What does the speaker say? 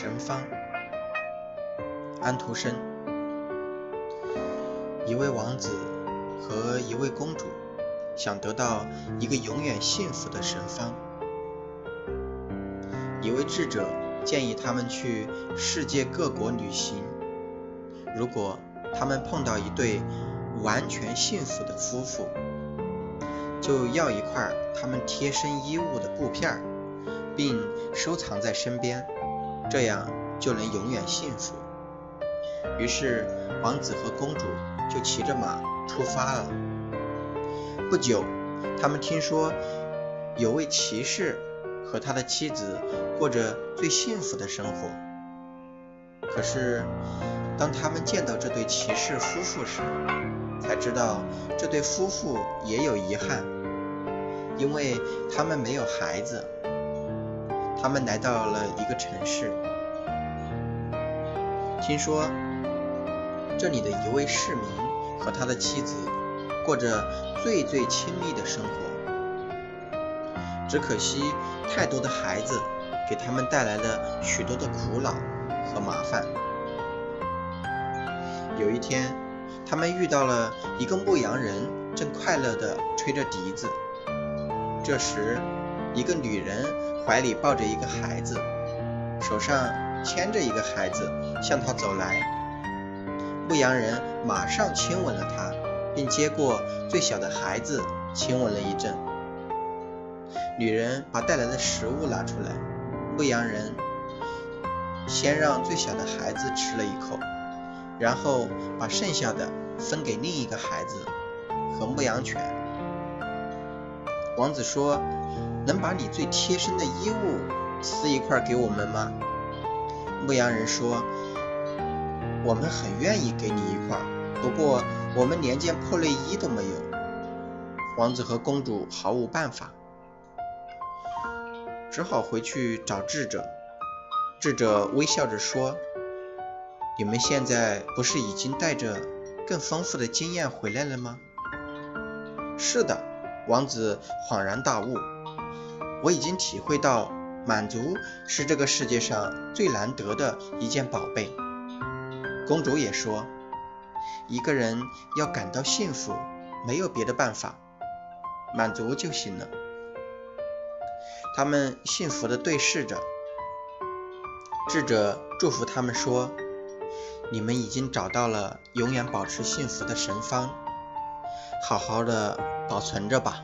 神方，安徒生。一位王子和一位公主想得到一个永远幸福的神方。一位智者建议他们去世界各国旅行，如果他们碰到一对完全幸福的夫妇，就要一块他们贴身衣物的布片，并收藏在身边。这样就能永远幸福。于是，王子和公主就骑着马出发了。不久，他们听说有位骑士和他的妻子过着最幸福的生活。可是，当他们见到这对骑士夫妇时，才知道这对夫妇也有遗憾，因为他们没有孩子。他们来到了一个城市，听说这里的一位市民和他的妻子过着最最亲密的生活，只可惜太多的孩子给他们带来了许多的苦恼和麻烦。有一天，他们遇到了一个牧羊人，正快乐地吹着笛子。这时，一个女人怀里抱着一个孩子，手上牵着一个孩子向他走来。牧羊人马上亲吻了她，并接过最小的孩子亲吻了一阵。女人把带来的食物拿出来，牧羊人先让最小的孩子吃了一口，然后把剩下的分给另一个孩子和牧羊犬。王子说。能把你最贴身的衣物撕一块给我们吗？牧羊人说：“我们很愿意给你一块，不过我们连件破内衣都没有。”王子和公主毫无办法，只好回去找智者。智者微笑着说：“你们现在不是已经带着更丰富的经验回来了吗？”“是的。”王子恍然大悟。我已经体会到，满足是这个世界上最难得的一件宝贝。公主也说，一个人要感到幸福，没有别的办法，满足就行了。他们幸福地对视着，智者祝福他们说：“你们已经找到了永远保持幸福的神方，好好的保存着吧。”